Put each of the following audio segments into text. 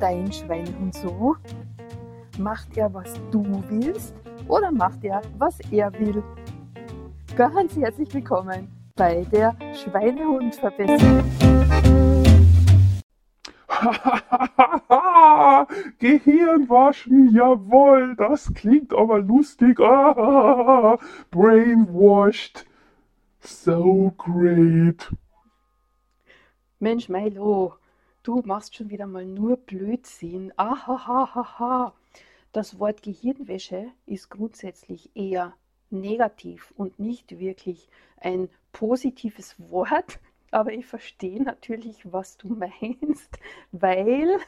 dein Schweinehund so? Macht er, was du willst oder macht er, was er will? Ganz herzlich willkommen bei der Schweinehund-Verbesserung. Gehirn waschen, jawohl, das klingt aber lustig. Ah, brainwashed. So great. Mensch, Milo, du machst schon wieder mal nur Blödsinn. Ahahaha. Das Wort Gehirnwäsche ist grundsätzlich eher negativ und nicht wirklich ein positives Wort. Aber ich verstehe natürlich, was du meinst, weil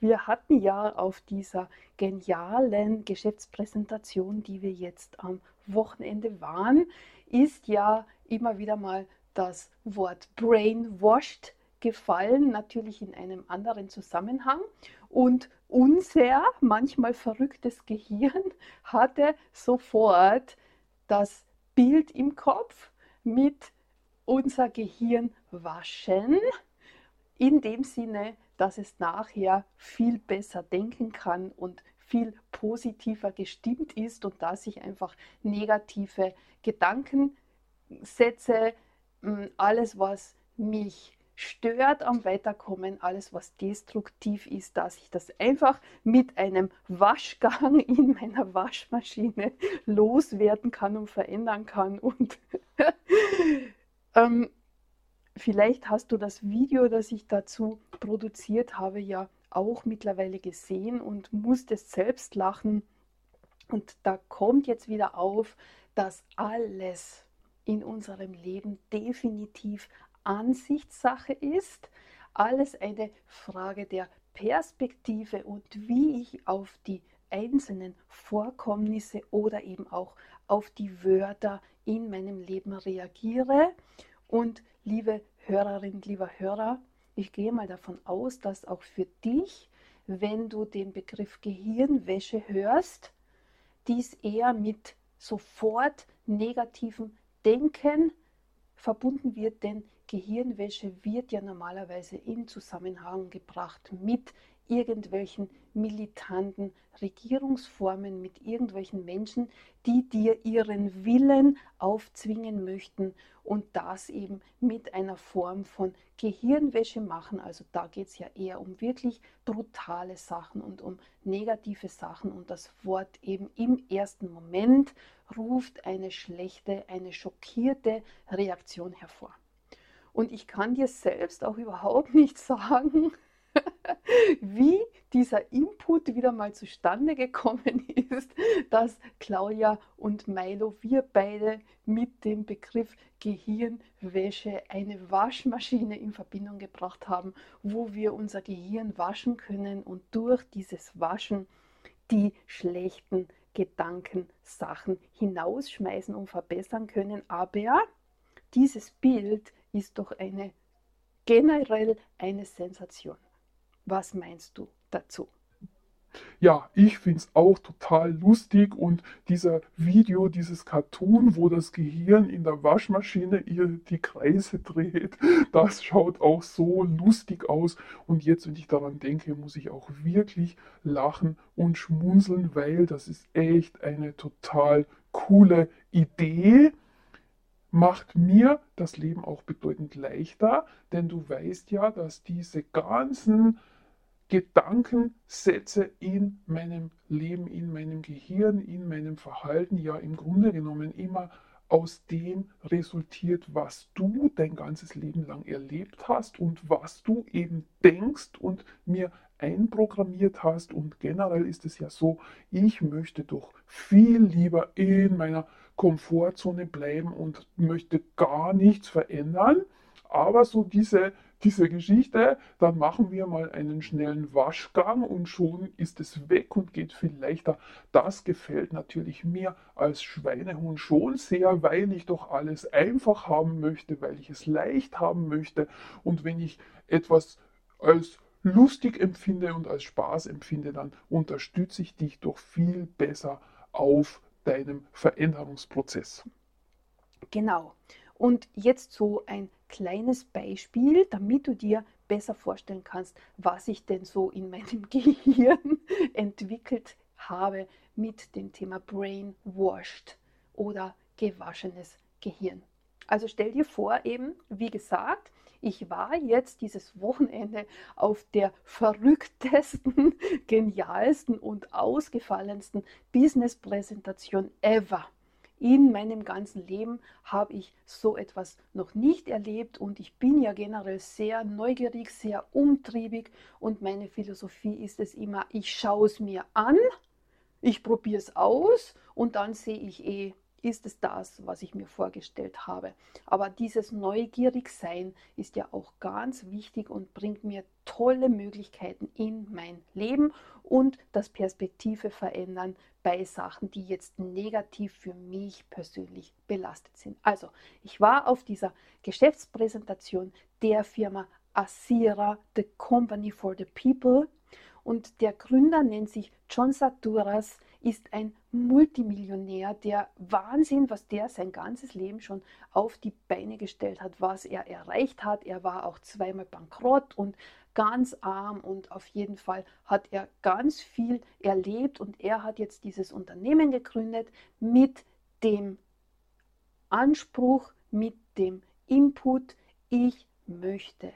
wir hatten ja auf dieser genialen Geschäftspräsentation, die wir jetzt am Wochenende waren, ist ja immer wieder mal das Wort brainwashed gefallen, natürlich in einem anderen Zusammenhang. Und unser manchmal verrücktes Gehirn hatte sofort das Bild im Kopf mit unser Gehirn waschen, in dem Sinne, dass es nachher viel besser denken kann und viel positiver gestimmt ist und dass sich einfach negative Gedankensätze, alles was mich stört am Weiterkommen, alles was destruktiv ist, dass ich das einfach mit einem Waschgang in meiner Waschmaschine loswerden kann und verändern kann. Und ähm, vielleicht hast du das Video, das ich dazu produziert habe, ja auch mittlerweile gesehen und musstest selbst lachen. Und da kommt jetzt wieder auf, dass alles in unserem Leben definitiv Ansichtssache ist, alles eine Frage der Perspektive und wie ich auf die einzelnen Vorkommnisse oder eben auch auf die Wörter in meinem Leben reagiere. Und liebe Hörerin, lieber Hörer, ich gehe mal davon aus, dass auch für dich, wenn du den Begriff Gehirnwäsche hörst, dies eher mit sofort negativem Denken verbunden wird, denn Gehirnwäsche wird ja normalerweise in Zusammenhang gebracht mit irgendwelchen militanten Regierungsformen, mit irgendwelchen Menschen, die dir ihren Willen aufzwingen möchten und das eben mit einer Form von Gehirnwäsche machen. Also da geht es ja eher um wirklich brutale Sachen und um negative Sachen und das Wort eben im ersten Moment ruft eine schlechte, eine schockierte Reaktion hervor. Und ich kann dir selbst auch überhaupt nicht sagen, wie dieser Input wieder mal zustande gekommen ist, dass Claudia und Milo, wir beide mit dem Begriff Gehirnwäsche eine Waschmaschine in Verbindung gebracht haben, wo wir unser Gehirn waschen können und durch dieses Waschen die schlechten Gedanken, Sachen hinausschmeißen und verbessern können. Aber dieses Bild ist doch eine generell eine Sensation. Was meinst du dazu? Ja, ich finde es auch total lustig und dieser Video, dieses Cartoon, wo das Gehirn in der Waschmaschine ihr die Kreise dreht, das schaut auch so lustig aus. Und jetzt, wenn ich daran denke, muss ich auch wirklich lachen und schmunzeln, weil das ist echt eine total coole Idee macht mir das Leben auch bedeutend leichter, denn du weißt ja, dass diese ganzen Gedankensätze in meinem Leben, in meinem Gehirn, in meinem Verhalten ja im Grunde genommen immer aus dem resultiert, was du dein ganzes Leben lang erlebt hast und was du eben denkst und mir einprogrammiert hast. Und generell ist es ja so, ich möchte doch viel lieber in meiner Komfortzone bleiben und möchte gar nichts verändern. Aber so diese, diese Geschichte, dann machen wir mal einen schnellen Waschgang und schon ist es weg und geht viel leichter. Das gefällt natürlich mir als Schweinehund schon sehr, weil ich doch alles einfach haben möchte, weil ich es leicht haben möchte. Und wenn ich etwas als lustig empfinde und als Spaß empfinde, dann unterstütze ich dich doch viel besser auf deinem Veränderungsprozess. Genau. Und jetzt so ein kleines Beispiel, damit du dir besser vorstellen kannst, was ich denn so in meinem Gehirn entwickelt habe mit dem Thema Brainwashed oder gewaschenes Gehirn. Also stell dir vor, eben, wie gesagt, ich war jetzt dieses Wochenende auf der verrücktesten, genialsten und ausgefallensten Business-Präsentation ever. In meinem ganzen Leben habe ich so etwas noch nicht erlebt und ich bin ja generell sehr neugierig, sehr umtriebig und meine Philosophie ist es immer, ich schaue es mir an, ich probiere es aus und dann sehe ich eh, ist es das, was ich mir vorgestellt habe. Aber dieses Neugierigsein ist ja auch ganz wichtig und bringt mir tolle Möglichkeiten in mein Leben und das Perspektive verändern bei Sachen, die jetzt negativ für mich persönlich belastet sind. Also, ich war auf dieser Geschäftspräsentation der Firma Asira, The Company for the People. Und der Gründer nennt sich John Saturas ist ein Multimillionär, der Wahnsinn, was der sein ganzes Leben schon auf die Beine gestellt hat, was er erreicht hat. Er war auch zweimal bankrott und ganz arm und auf jeden Fall hat er ganz viel erlebt und er hat jetzt dieses Unternehmen gegründet mit dem Anspruch, mit dem Input, ich möchte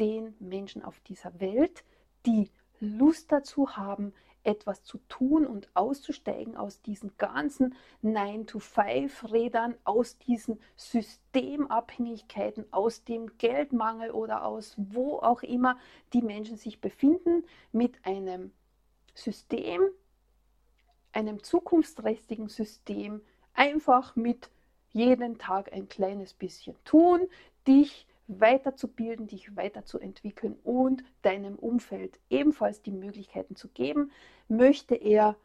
den Menschen auf dieser Welt, die Lust dazu haben, etwas zu tun und auszusteigen aus diesen ganzen 9-to-5-Rädern, aus diesen Systemabhängigkeiten, aus dem Geldmangel oder aus wo auch immer die Menschen sich befinden, mit einem System, einem zukunftsträchtigen System, einfach mit jeden Tag ein kleines bisschen tun, dich weiterzubilden, dich weiterzuentwickeln und deinem Umfeld ebenfalls die Möglichkeiten zu geben, möchte er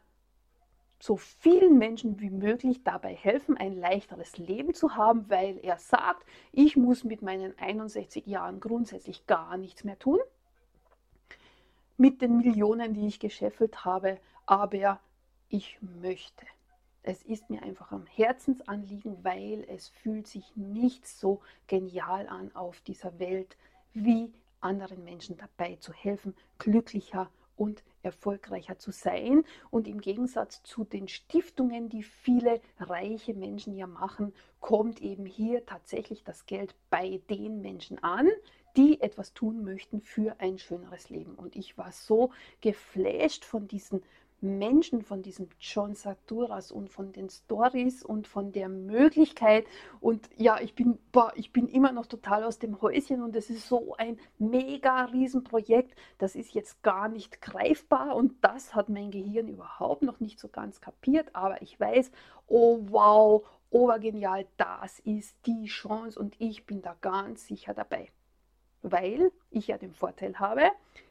so vielen Menschen wie möglich dabei helfen, ein leichteres Leben zu haben, weil er sagt, ich muss mit meinen 61 Jahren grundsätzlich gar nichts mehr tun, mit den Millionen, die ich gescheffelt habe, aber ich möchte. Es ist mir einfach am Herzensanliegen, weil es fühlt sich nicht so genial an auf dieser Welt, wie anderen Menschen dabei zu helfen, glücklicher und erfolgreicher zu sein. Und im Gegensatz zu den Stiftungen, die viele reiche Menschen ja machen, kommt eben hier tatsächlich das Geld bei den Menschen an, die etwas tun möchten für ein schöneres Leben. Und ich war so geflasht von diesen Menschen, von diesem John Saturas und von den Stories und von der Möglichkeit. Und ja, ich bin, boah, ich bin immer noch total aus dem Häuschen und es ist so ein mega Riesenprojekt. Das ist jetzt gar nicht greifbar und das hat mein Gehirn überhaupt noch nicht so ganz kapiert. Aber ich weiß, oh wow, obergenial, das ist die Chance und ich bin da ganz sicher dabei weil ich ja den Vorteil habe,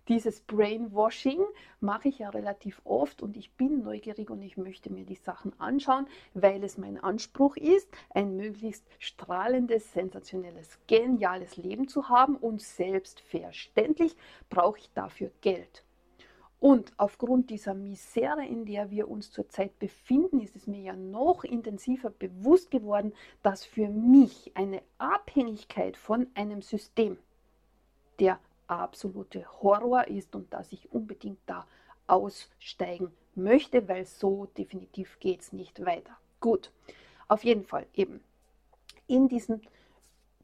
dieses Brainwashing mache ich ja relativ oft und ich bin neugierig und ich möchte mir die Sachen anschauen, weil es mein Anspruch ist, ein möglichst strahlendes, sensationelles, geniales Leben zu haben und selbstverständlich brauche ich dafür Geld. Und aufgrund dieser Misere, in der wir uns zurzeit befinden, ist es mir ja noch intensiver bewusst geworden, dass für mich eine Abhängigkeit von einem System, der absolute Horror ist und dass ich unbedingt da aussteigen möchte, weil so definitiv geht es nicht weiter. Gut, auf jeden Fall eben in diesem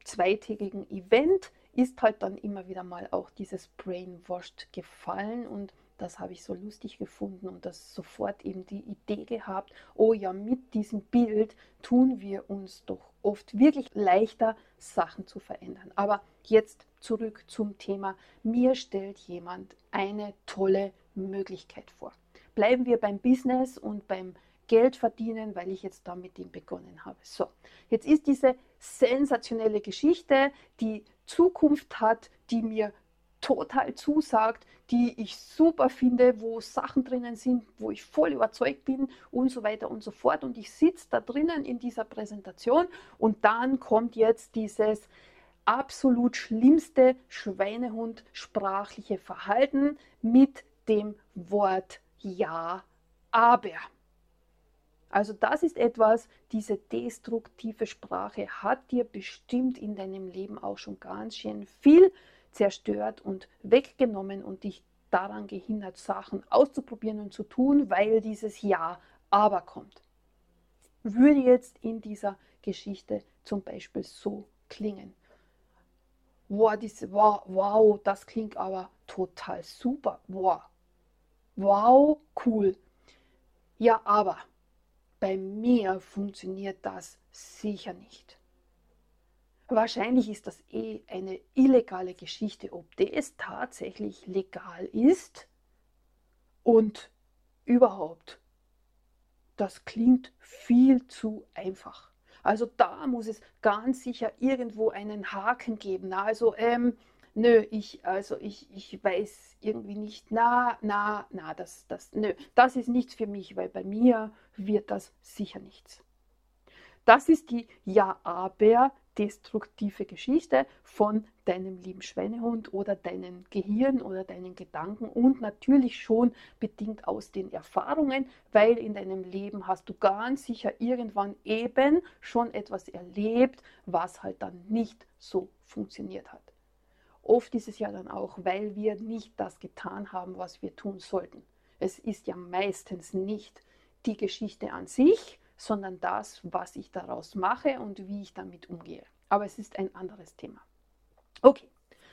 zweitägigen Event ist halt dann immer wieder mal auch dieses Brainwashed gefallen und das habe ich so lustig gefunden und das sofort eben die Idee gehabt, oh ja, mit diesem Bild tun wir uns doch oft wirklich leichter, Sachen zu verändern. Aber jetzt zurück zum Thema, mir stellt jemand eine tolle Möglichkeit vor. Bleiben wir beim Business und beim Geld verdienen, weil ich jetzt da mit ihm begonnen habe. So, jetzt ist diese sensationelle Geschichte, die Zukunft hat, die mir total zusagt, die ich super finde, wo Sachen drinnen sind, wo ich voll überzeugt bin und so weiter und so fort. Und ich sitze da drinnen in dieser Präsentation und dann kommt jetzt dieses absolut schlimmste Schweinehund sprachliche Verhalten mit dem Wort Ja, aber. Also das ist etwas, diese destruktive Sprache hat dir bestimmt in deinem Leben auch schon ganz schön viel zerstört und weggenommen und dich daran gehindert, Sachen auszuprobieren und zu tun, weil dieses Ja, aber kommt. Würde jetzt in dieser Geschichte zum Beispiel so klingen. Wow, diese, wow, wow, das klingt aber total super. Wow, wow, cool. Ja, aber bei mir funktioniert das sicher nicht. Wahrscheinlich ist das eh eine illegale Geschichte, ob das tatsächlich legal ist und überhaupt. Das klingt viel zu einfach. Also da muss es ganz sicher irgendwo einen Haken geben. Also ähm, nö, ich, also ich, ich weiß irgendwie nicht, na, na, na, das, das, nö, das ist nichts für mich, weil bei mir wird das sicher nichts. Das ist die Ja-Aber destruktive Geschichte von deinem lieben Schweinehund oder deinem Gehirn oder deinen Gedanken und natürlich schon bedingt aus den Erfahrungen, weil in deinem Leben hast du ganz sicher irgendwann eben schon etwas erlebt, was halt dann nicht so funktioniert hat. Oft ist es ja dann auch, weil wir nicht das getan haben, was wir tun sollten. Es ist ja meistens nicht die Geschichte an sich, sondern das, was ich daraus mache und wie ich damit umgehe. Aber es ist ein anderes Thema. Okay,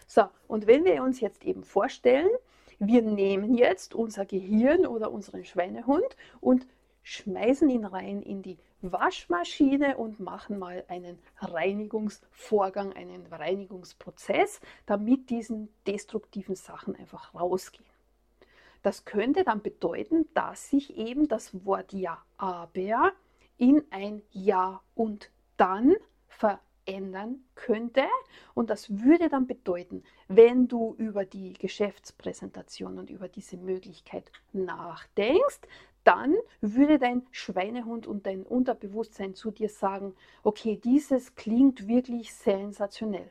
so, und wenn wir uns jetzt eben vorstellen, wir nehmen jetzt unser Gehirn oder unseren Schweinehund und schmeißen ihn rein in die Waschmaschine und machen mal einen Reinigungsvorgang, einen Reinigungsprozess, damit diesen destruktiven Sachen einfach rausgehen. Das könnte dann bedeuten, dass sich eben das Wort Ja, aber in ein Ja und dann verändern könnte. Und das würde dann bedeuten, wenn du über die Geschäftspräsentation und über diese Möglichkeit nachdenkst, dann würde dein Schweinehund und dein Unterbewusstsein zu dir sagen, okay, dieses klingt wirklich sensationell.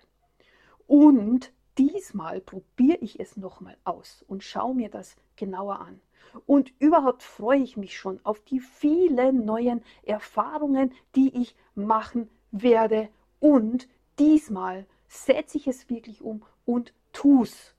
Und diesmal probiere ich es nochmal aus und schaue mir das genauer an. Und überhaupt freue ich mich schon auf die vielen neuen Erfahrungen, die ich machen werde. Und diesmal setze ich es wirklich um und tu's.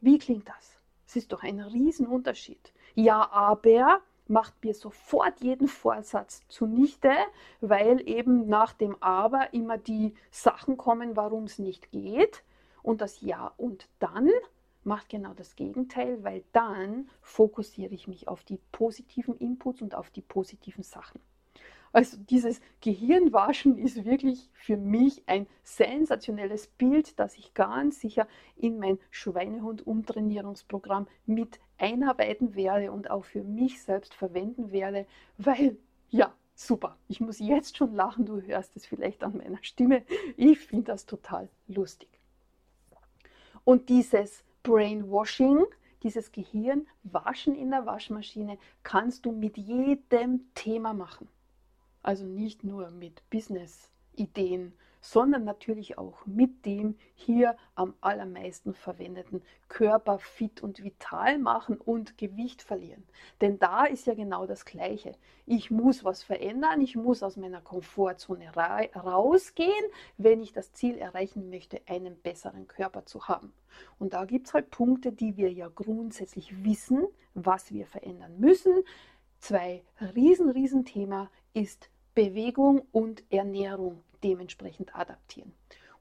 Wie klingt das? Es ist doch ein Riesenunterschied. Ja, aber macht mir sofort jeden Vorsatz zunichte, weil eben nach dem Aber immer die Sachen kommen, warum es nicht geht. Und das Ja und dann macht genau das Gegenteil, weil dann fokussiere ich mich auf die positiven Inputs und auf die positiven Sachen. Also dieses Gehirnwaschen ist wirklich für mich ein sensationelles Bild, das ich ganz sicher in mein Schweinehund-Umtrainierungsprogramm mit einarbeiten werde und auch für mich selbst verwenden werde, weil ja, super, ich muss jetzt schon lachen, du hörst es vielleicht an meiner Stimme. Ich finde das total lustig. Und dieses Brainwashing, dieses Gehirnwaschen in der Waschmaschine, kannst du mit jedem Thema machen. Also nicht nur mit Business-Ideen, sondern natürlich auch mit dem hier am allermeisten verwendeten Körper fit und vital machen und Gewicht verlieren. Denn da ist ja genau das Gleiche. Ich muss was verändern, ich muss aus meiner Komfortzone ra rausgehen, wenn ich das Ziel erreichen möchte, einen besseren Körper zu haben. Und da gibt es halt Punkte, die wir ja grundsätzlich wissen, was wir verändern müssen. Zwei riesen, riesen ist Bewegung und Ernährung dementsprechend adaptieren.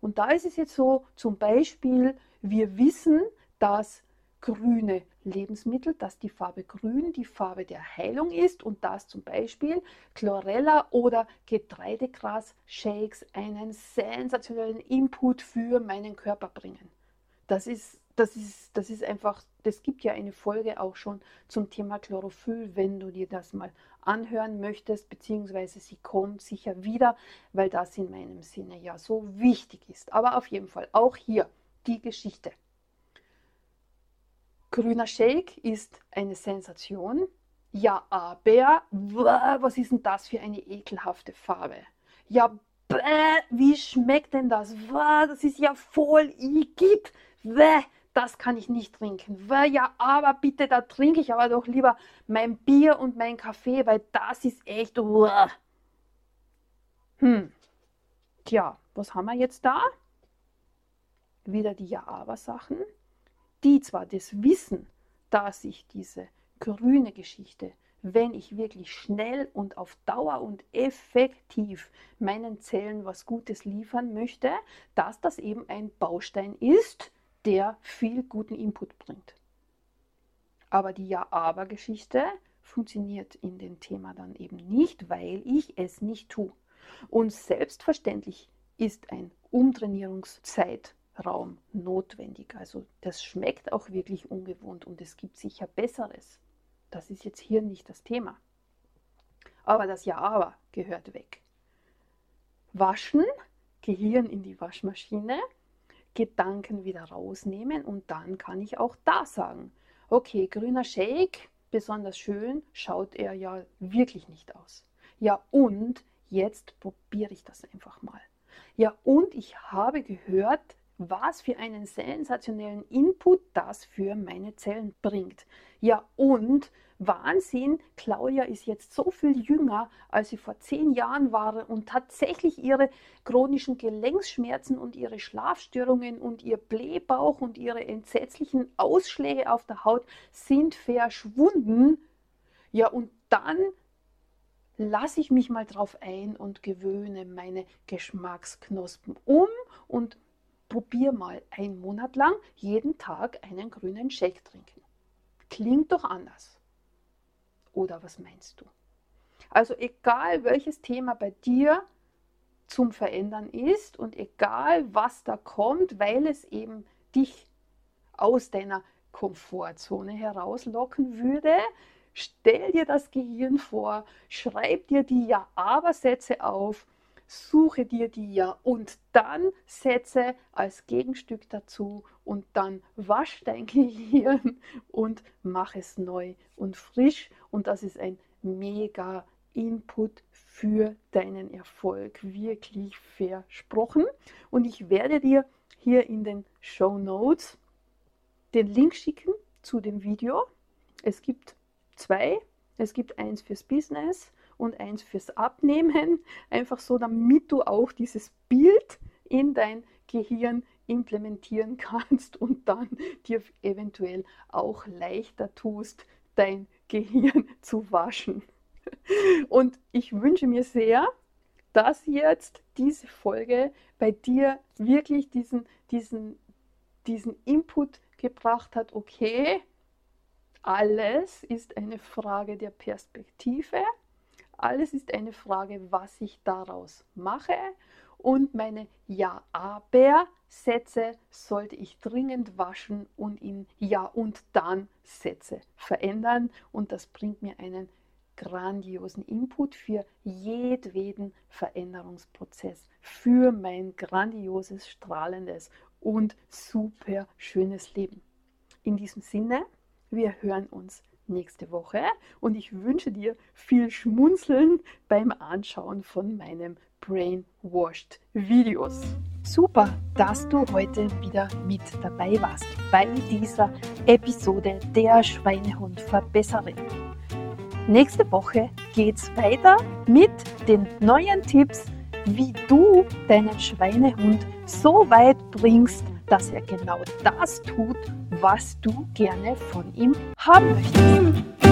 Und da ist es jetzt so, zum Beispiel, wir wissen, dass grüne Lebensmittel, dass die Farbe grün die Farbe der Heilung ist und dass zum Beispiel Chlorella oder Getreidegras-Shakes einen sensationellen Input für meinen Körper bringen. Das ist, das ist, das ist einfach, das gibt ja eine Folge auch schon zum Thema Chlorophyll, wenn du dir das mal anhören möchtest, beziehungsweise sie kommt sicher wieder, weil das in meinem Sinne ja so wichtig ist. Aber auf jeden Fall auch hier die Geschichte. Grüner Shake ist eine Sensation. Ja, aber was ist denn das für eine ekelhafte Farbe? Ja, wie schmeckt denn das? Das ist ja voll igitt. Das kann ich nicht trinken. Ja, aber bitte, da trinke ich aber doch lieber mein Bier und mein Kaffee, weil das ist echt. Uah. Hm. Tja, was haben wir jetzt da? Wieder die Ja-Aber-Sachen, die zwar das Wissen, dass ich diese grüne Geschichte, wenn ich wirklich schnell und auf Dauer und effektiv meinen Zellen was Gutes liefern möchte, dass das eben ein Baustein ist, der viel guten Input bringt. Aber die Ja-Aber-Geschichte funktioniert in dem Thema dann eben nicht, weil ich es nicht tue. Und selbstverständlich ist ein Umtrainierungszeitraum notwendig. Also das schmeckt auch wirklich ungewohnt und es gibt sicher Besseres. Das ist jetzt hier nicht das Thema. Aber das Ja-Aber gehört weg. Waschen, Gehirn in die Waschmaschine, Gedanken wieder rausnehmen und dann kann ich auch da sagen, okay, grüner Shake, besonders schön, schaut er ja wirklich nicht aus. Ja, und jetzt probiere ich das einfach mal. Ja, und ich habe gehört, was für einen sensationellen Input das für meine Zellen bringt. Ja, und Wahnsinn, Claudia ist jetzt so viel jünger, als sie vor zehn Jahren war und tatsächlich ihre chronischen Gelenksschmerzen und ihre Schlafstörungen und ihr Blähbauch und ihre entsetzlichen Ausschläge auf der Haut sind verschwunden. Ja, und dann lasse ich mich mal drauf ein und gewöhne meine Geschmacksknospen um und probiere mal einen Monat lang jeden Tag einen grünen Shake trinken. Klingt doch anders. Oder was meinst du? Also egal welches Thema bei dir zum Verändern ist und egal was da kommt, weil es eben dich aus deiner Komfortzone herauslocken würde, Stell dir das Gehirn vor, schreib dir die Ja-Aber-Sätze auf, suche dir die Ja und dann Sätze als Gegenstück dazu und dann wasch dein Gehirn und mach es neu und frisch und das ist ein mega Input für deinen Erfolg, wirklich versprochen. Und ich werde dir hier in den Show Notes den Link schicken zu dem Video. Es gibt zwei. Es gibt eins fürs Business und eins fürs Abnehmen. Einfach so, damit du auch dieses Bild in dein Gehirn implementieren kannst und dann dir eventuell auch leichter tust, dein Gehirn zu waschen. Und ich wünsche mir sehr, dass jetzt diese Folge bei dir wirklich diesen, diesen, diesen Input gebracht hat, okay, alles ist eine Frage der Perspektive. Alles ist eine Frage, was ich daraus mache. Und meine Ja-Aber-Sätze sollte ich dringend waschen und in Ja und dann Sätze verändern. Und das bringt mir einen grandiosen Input für jedweden Veränderungsprozess, für mein grandioses, strahlendes und super schönes Leben. In diesem Sinne, wir hören uns nächste Woche und ich wünsche dir viel Schmunzeln beim Anschauen von meinem Brainwashed Videos. Super, dass du heute wieder mit dabei warst bei dieser Episode der Schweinehund Verbesserin. Nächste Woche geht's weiter mit den neuen Tipps, wie du deinen Schweinehund so weit bringst, dass er genau das tut, was du gerne von ihm haben möchtest.